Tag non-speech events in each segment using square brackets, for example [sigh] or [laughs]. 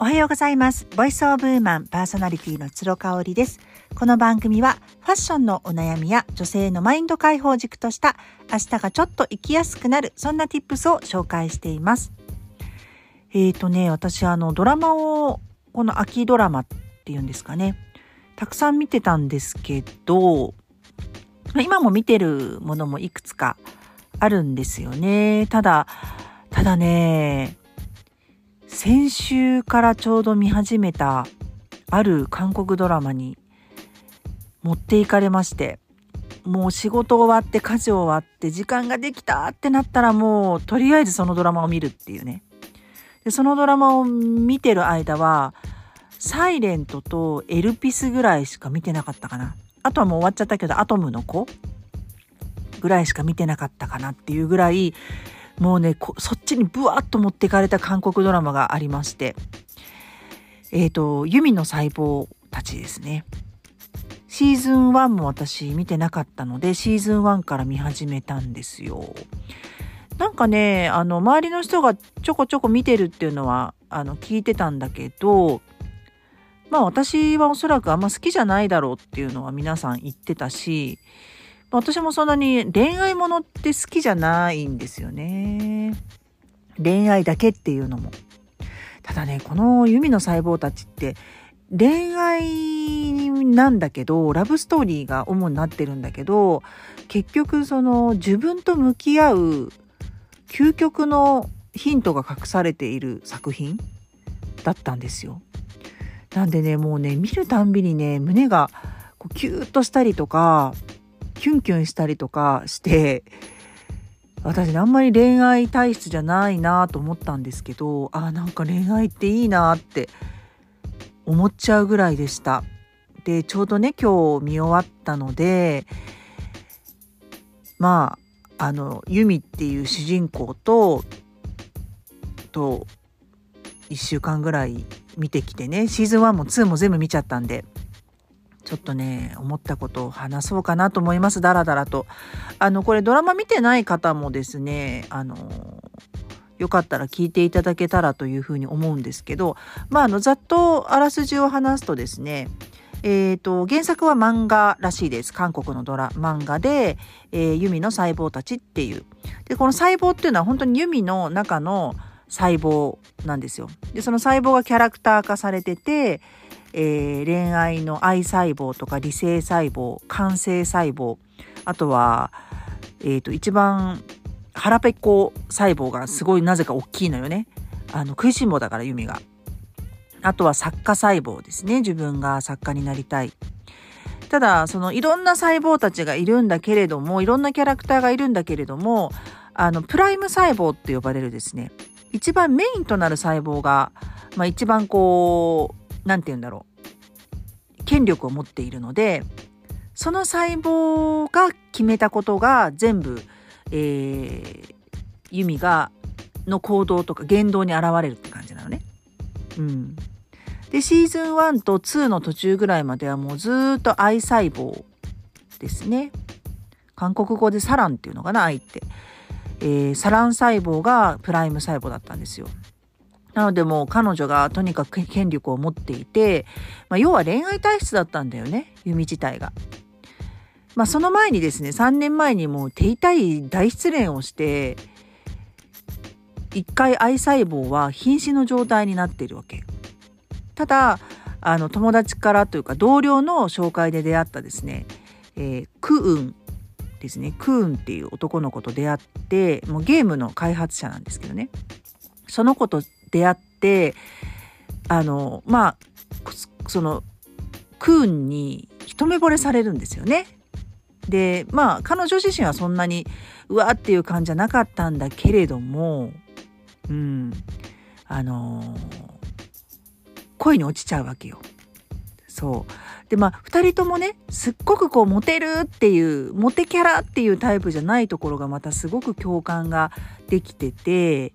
おはようございます。ボイスオブウーマンパーソナリティの鶴香織です。この番組はファッションのお悩みや女性のマインド解放軸とした明日がちょっと生きやすくなるそんな tips を紹介しています。えーとね、私あのドラマをこの秋ドラマっていうんですかね。たくさん見てたんですけど、今も見てるものもいくつかあるんですよね。ただ、ただね、先週からちょうど見始めたある韓国ドラマに持っていかれましてもう仕事終わって家事終わって時間ができたってなったらもうとりあえずそのドラマを見るっていうね。でそのドラマを見てる間はサイレントとエルピスぐらいしか見てなかったかな。あとはもう終わっちゃったけどアトムの子ぐらいしか見てなかったかなっていうぐらいもうね、そっちにブワーッと持ってかれた韓国ドラマがありまして、えっ、ー、と、ユミの細胞たちですね。シーズン1も私見てなかったので、シーズン1から見始めたんですよ。なんかね、あの、周りの人がちょこちょこ見てるっていうのは、あの、聞いてたんだけど、まあ私はおそらくあんま好きじゃないだろうっていうのは皆さん言ってたし、私もそんなに恋愛ものって好きじゃないんですよね。恋愛だけっていうのも。ただね、この弓の細胞たちって恋愛なんだけど、ラブストーリーが主になってるんだけど、結局その自分と向き合う究極のヒントが隠されている作品だったんですよ。なんでね、もうね、見るたんびにね、胸がこうキューッとしたりとか、キュンキュンしたりとかして私あんまり恋愛体質じゃないなと思ったんですけどあなんか恋愛っていいなって思っちゃうぐらいでした。でちょうどね今日見終わったのでまああのユミっていう主人公とと1週間ぐらい見てきてねシーズン1も2も全部見ちゃったんでちょっとね思ったことを話そうかなと思いますだらだらと。あのこれドラマ見てない方もですねあのよかったら聞いていただけたらというふうに思うんですけどまああのざっとあらすじを話すとですねえーと、原作は漫画らしいです韓国のドラ漫画で「えー、ユミの細胞たち」っていうでこの細胞っていうのは本当にユミの中の細胞なんですよ。でその細胞がキャラクター化されててえー、恋愛の愛細胞とか理性細胞感性細胞あとは、えーと、一番腹ペコ細胞がすごいなぜか大きいのよねあの食いしん坊だからユミが。あとは作家細胞ですね自分が作家になりたい。ただそのいろんな細胞たちがいるんだけれどもいろんなキャラクターがいるんだけれどもあのプライム細胞って呼ばれるですね一番メインとなる細胞が、まあ、一番こう何て言うんだろう権力を持っているのでその細胞が決めたことが全部、えー、ユミがの行動とか言動に現れるって感じなのね。うん、でシーズン1と2の途中ぐらいまではもうずっと愛細胞ですね。韓国語でサランっていうのかな愛って。えー、サラン細胞がプライム細胞だったんですよ。なのでもう彼女がとにかく権力を持っていて、まあ、要は恋愛体質だったんだよね弓自体が。まあ、その前にですね3年前にもう手痛い大失恋をして一回愛細胞は瀕死の状態になっているわけ。ただあの友達からというか同僚の紹介で出会ったですね、えー、クーンですねクーンっていう男の子と出会ってもうゲームの開発者なんですけどねその子と出会ってあのまあそのクーンに一目惚れされるんですよね。でまあ彼女自身はそんなにうわっていう感じじゃなかったんだけれどもうんあの恋に落ちちゃうわけよ。そうでまあ2人ともねすっごくこうモテるっていうモテキャラっていうタイプじゃないところがまたすごく共感ができてて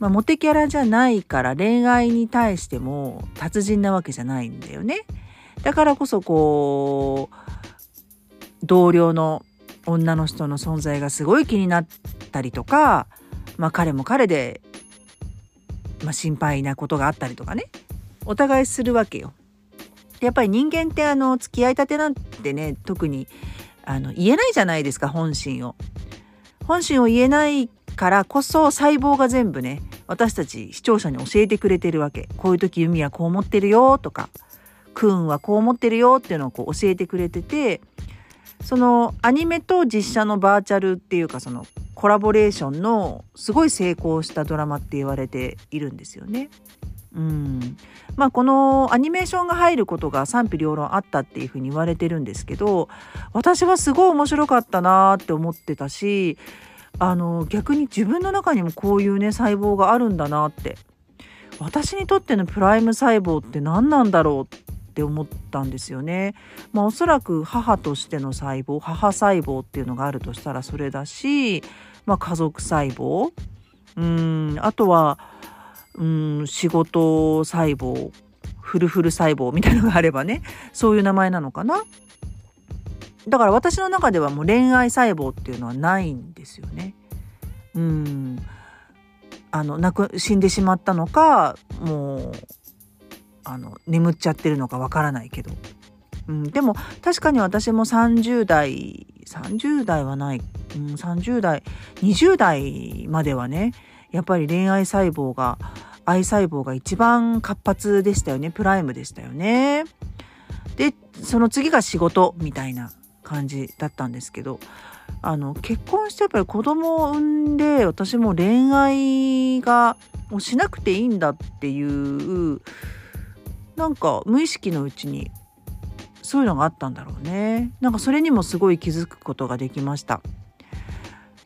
まあ、モテキャラじゃないから恋愛に対しても達人なわけじゃないんだよね。だからこそこう同僚の女の人の存在がすごい気になったりとか、まあ、彼も彼で、まあ、心配なことがあったりとかねお互いするわけよ。やっぱり人間ってあの付き合いたてなんてね特にあの言えないじゃないですか本心を。本心を言えないからこそ細胞が全部ね私たち視聴者に教えてくれてるわけ。こういう時ユミはこう思ってるよとかクーンはこう思ってるよっていうのをこう教えてくれててそのアニメと実写のバーチャルっていうかそのコラボレーションのすごい成功したドラマって言われているんですよね。うんまあこのアニメーションが入ることが賛否両論あったっていうふうに言われてるんですけど私はすごい面白かったなって思ってたしあの逆に自分の中にもこういうね細胞があるんだなって私にとってのプライム細胞って何なんだろうって思ったんですよね。まあ、おそらく母としての細胞母細胞っていうのがあるとしたらそれだし、まあ、家族細胞うんあとはうん仕事細胞フルフル細胞みたいなのがあればねそういう名前なのかな。だから私の中ではもう恋愛細胞っていうのはないんですよね。うん。あの亡く死んでしまったのかもうあの眠っちゃってるのかわからないけど、うん、でも確かに私も30代30代はない、うん、30代20代まではねやっぱり恋愛細胞が愛細胞が一番活発でしたよね。プライムでしたよね。でその次が仕事みたいな感じだったんですけどあの結婚してやっぱり子供を産んで私も恋愛がをしなくていいんだっていうなんか無意識のうちにそういうのがあったんだろうね。なんかそれにもすごい気づくことができました。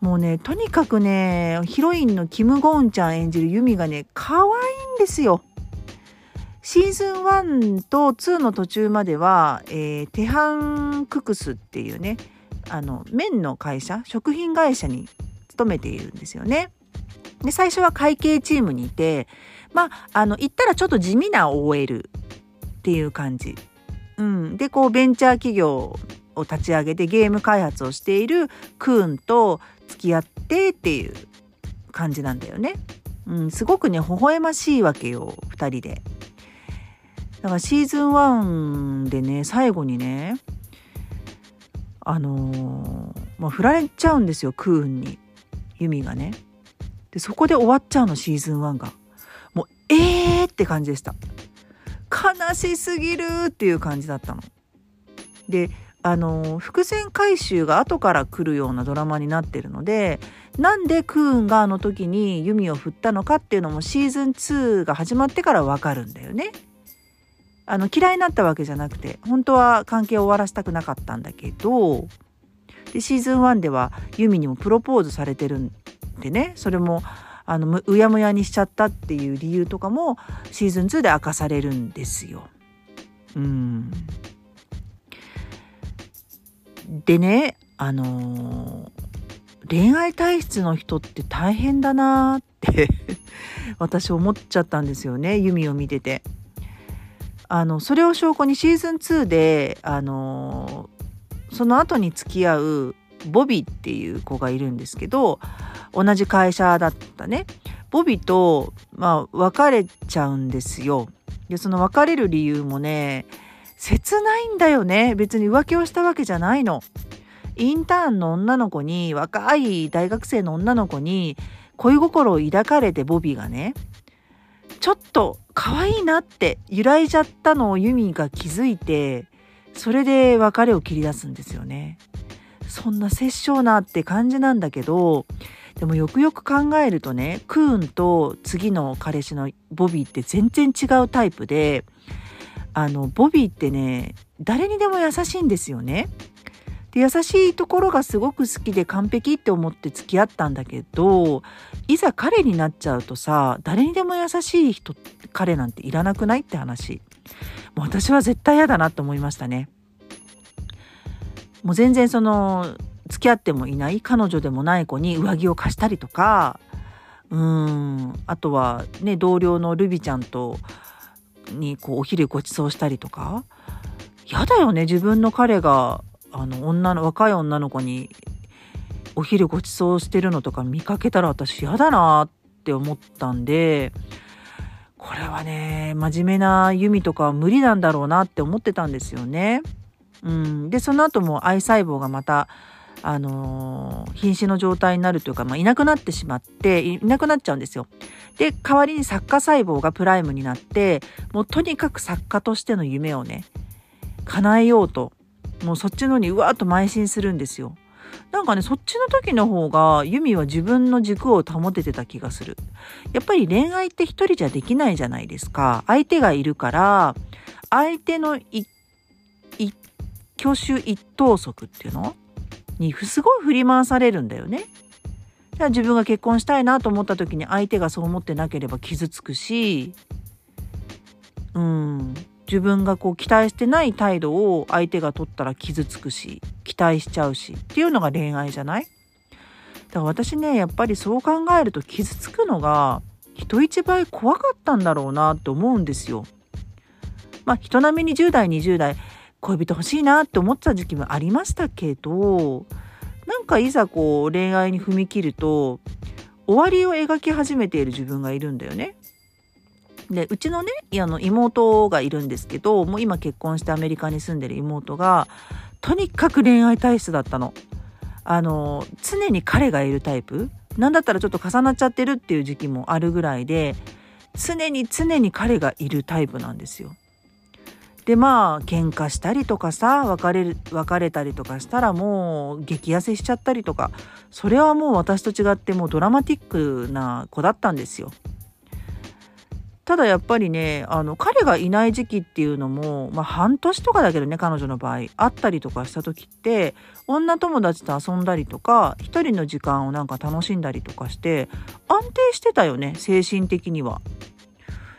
もうねとにかくねヒロインのキム・ゴンちゃん演じるユミがね可愛いんですよ。シーズン1と2の途中までは、えー、テハンククスっていうねあの麺の会社食品会社に勤めているんですよね。で最初は会計チームにいてまああの言ったらちょっと地味な OL っていう感じ。うん、でこうベンチャー企業を立ち上げてゲーム開発をしているクーンと付き合ってっていう感じなんだよね。うん、すごくね微笑ましいわけよ2人で。だからシーズン1でね最後にねあのー、まあ、振られちゃうんですよクーンにユミがね。でそこで終わっちゃうのシーズン1が。もうえーって感じでした。悲しすぎるっていう感じだったの。であの伏線回収が後から来るようなドラマになってるのでなんでクーンがあの時に弓を振ったのかっていうのもシーズン2が始まってからわかるんだよね。あの嫌いになったわけじゃなくて本当は関係を終わらせたくなかったんだけどでシーズン1ではユミにもプロポーズされてるんでねそれもあのうやむやにしちゃったっていう理由とかもシーズン2で明かされるんですよ。うんでねあのー、恋愛体質の人って大変だなって [laughs] 私思っちゃったんですよねユミを見てて。あのそれを証拠にシーズン2であの、その後に付き合うボビーっていう子がいるんですけど同じ会社だったねボビーと、まあ、別れちゃうんですよ。でその別れる理由もね切ないんだよね別に浮気をしたわけじゃないの。インターンの女の子に若い大学生の女の子に恋心を抱かれてボビーがねちょっと可愛いなって揺らいじゃったのをユミが気づいてそれで別れを切り出すんですよね。そんな殺生なって感じなんだけどでもよくよく考えるとねクーンと次の彼氏のボビーって全然違うタイプであのボビーってね誰にでも優しいんですよね。で優しいところがすごく好きで完璧って思って付き合ったんだけどいざ彼になっちゃうとさ誰にでも優しい人彼なんていらなくないって話。もう私は絶対嫌だなと思いましたね。もう全然その付き合ってもいない彼女でもない子に上着を貸したりとかうんあとはね同僚のルビちゃんとにこうお昼ごちそうしたりとか。嫌だよね自分の彼が。あの女の若い女の子にお昼ごちそうしてるのとか見かけたら私嫌だなって思ったんでこれはね真面目な弓とかは無理なんだろうなって思ってたんですよね。うん、でその後も愛細胞がまたあのー、瀕死の状態になるというか、まあ、いなくなってしまっていなくなっちゃうんですよ。で代わりに作家細胞がプライムになってもうとにかく作家としての夢をね叶えようともうそっちのにうわーっと邁進するんですよ。なんかねそっちの時の方がユミは自分の軸を保ててた気がする。やっぱり恋愛って一人じゃできないじゃないですか。相手がいるから相手の一挙手一投足っていうの？にすごい振り回されるんだよね。じゃあ自分が結婚したいなと思った時に相手がそう思ってなければ傷つくし、うん、自分がこう期待してない態度を相手が取ったら傷つくし、期待しちゃうしっていうのが恋愛じゃない？だから私ね、やっぱりそう考えると傷つくのが人一倍怖かったんだろうなって思うんですよ。まあ人並みに10代20代恋人欲しいなって思ってた時期もありましたけどなんかいざこう恋愛に踏み切ると終わりを描き始めている自分がいるんだよね。でうちのねあの妹がいるんですけどもう今結婚してアメリカに住んでる妹がとにかく恋愛体質だったの。あの常に彼がいるタイプなんだったらちょっと重なっちゃってるっていう時期もあるぐらいで常に常に彼がいるタイプなんですよ。でまあ喧嘩したりとかさ別れる別れたりとかしたらもう激痩せしちゃったりとかそれはもう私と違ってもうドラマティックな子だったんですよ。ただやっぱりねあの彼がいない時期っていうのも、まあ、半年とかだけどね彼女の場合あったりとかした時って女友達と遊んだりとか一人の時間をなんか楽しんだりとかして安定してたよね精神的には。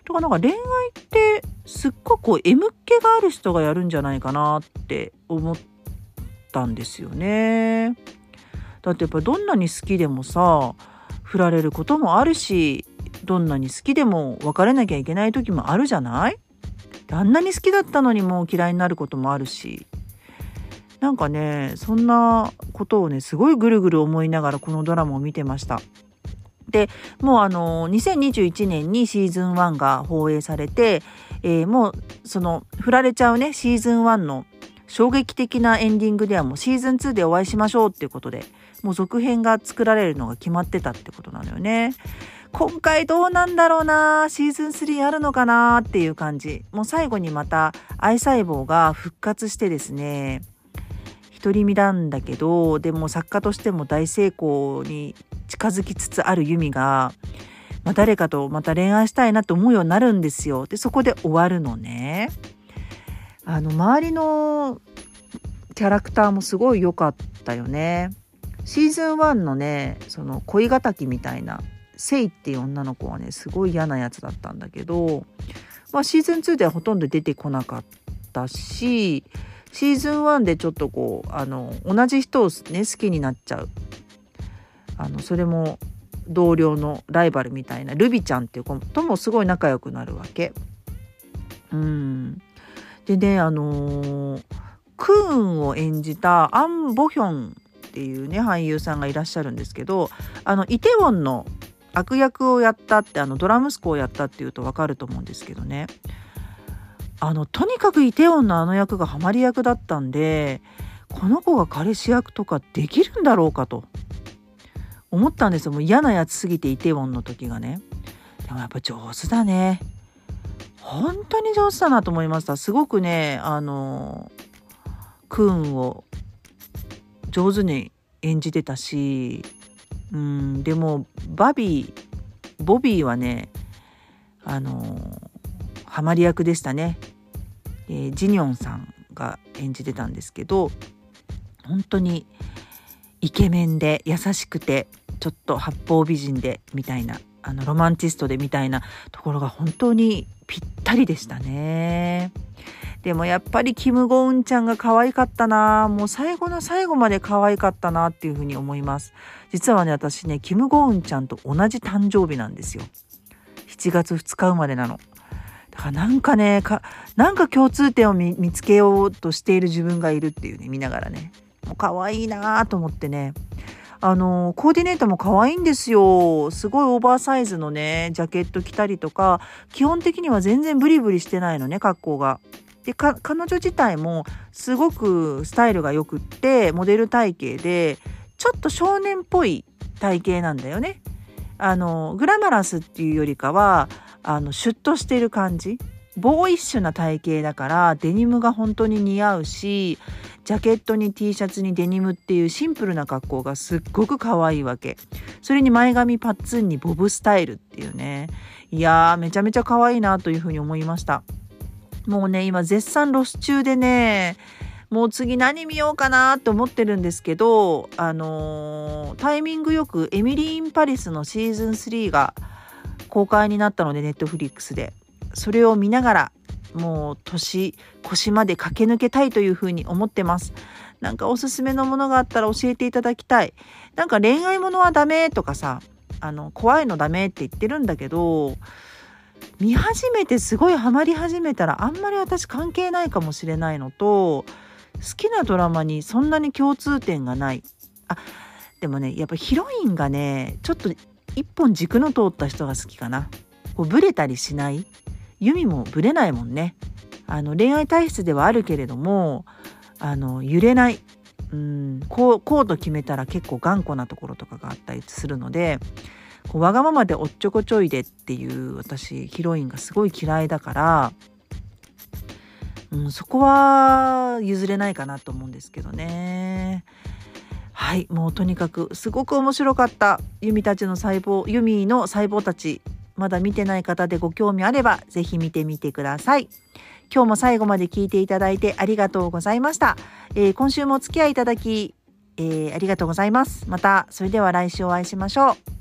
だかなんか恋愛ってすっごくこう M っ気がある人がやるんじゃないかなって思ったんですよね。だってやっぱどんなに好きでもさ振られることもあるしどんなに好きでも別れなきゃいけない時もあるじゃない？あんなに好きだったのにもう嫌いになることもあるしなんかねそんなことをねすごいぐるぐる思いながらこのドラマを見てました。でもうあの2021年にシーズン1が放映されて、えー、もうその振られちゃうねシーズン1の衝撃的なエンディングではもうシーズン2でお会いしましょうっていうことでもう続編が作られるのが決まってたってことなのよね。今回どうなんだろうなシーズン3あるのかなっていう感じもう最後にまた愛細胞が復活してですね独り身なんだけどでも作家としても大成功に近づきつつあるユミが、まあ、誰かとまた恋愛したいなと思うようになるんですよ。でそこで終わるのね。あの周りのキャラクターもすごい良かったよね。シーズン1のねその恋敵みたいなセイっていう女の子はねすごい嫌なやつだったんだけど、まあ、シーズン2ではほとんど出てこなかったしシーズン1でちょっとこうあの同じ人をね好きになっちゃうあのそれも同僚のライバルみたいなルビちゃんっていう子ともすごい仲良くなるわけ。うん、でねあのー、クーンを演じたアン・ボヒョンっていうね俳優さんがいらっしゃるんですけどあのイテウォンの悪役をやったってあのドラ息子をやったっていうと分かると思うんですけどね。あのとにかくイテウォンのあの役がハマり役だったんでこの子が彼氏役とかできるんだろうかと。思ったんですよ。もう嫌なやつすぎてイテウォンの時がね。でもやっぱ上手だね。本当に上手だなと思いました。すごくねあのクーンを上手に演じてたしうんでもバビーボビーはねあのハマり役でしたね、えー、ジニョンさんが演じてたんですけど本当にイケメンで優しくてちょっと八方美人でみたいなあのロマンチストでみたいなところが本当にぴったりでしたね。でもやっぱりキム・ゴウンちゃんが可愛かったなもう最後の最後まで可愛かったなっていうふうに思います。実はね、私ね、キム・ゴウンちゃんと同じ誕生日なんですよ。7月2日生まれなの。だからなんかね、かなんか共通点を見つけようとしている自分がいるっていうね、見ながらね。もう可愛いなと思ってね。あの、コーディネートも可愛いんですよ。すごいオーバーサイズのね、ジャケット着たりとか、基本的には全然ブリブリしてないのね、格好が。で、彼女自体もすごくスタイルが良くって、モデル体型で、ちょっと少年っぽい体型なんだよね。あの、グラマラスっていうよりかは、あの、シュッとしてる感じ。ボーイッシュな体型だからデニムが本当に似合うしジャケットに T シャツにデニムっていうシンプルな格好がすっごく可愛いわけそれに前髪パッツンにボブスタイルっていうねいやーめちゃめちゃ可愛いなというふうに思いましたもうね今絶賛ロス中でねもう次何見ようかなと思ってるんですけどあのー、タイミングよくエミリー・イン・パリスのシーズン3が公開になったのでネットフリックスで。それを見ながらもう年越しまで駆け抜けたいというふうに思ってます。なんかおすすめのものがあったら教えていただきたい。なんか恋愛ものはダメとかさあの怖いのダメって言ってるんだけど見始めてすごいハマり始めたらあんまり私関係ないかもしれないのと好きなドラマにそんなに共通点がない。あでもねやっぱヒロインがねちょっと一本軸の通った人が好きかな。こうブレたりしない。ユミもぶれないもんね。あの恋愛体質ではあるけれどもあの揺れない。うんこうこうと決めたら結構頑固なところとかがあったりするのでこうわがままでおっちょこちょいでっていう私ヒロインがすごい嫌いだから、うん、そこは譲れないかなと思うんですけどね。はいもうとにかくすごく面白かったユミたちの細胞ユミの細胞たちまだ見てない方でご興味あれば、ぜひ見てみてください。今日も最後まで聞いていただいてありがとうございました。えー、今週もお付き合いいただき、えー、ありがとうございます。また、それでは来週お会いしましょう。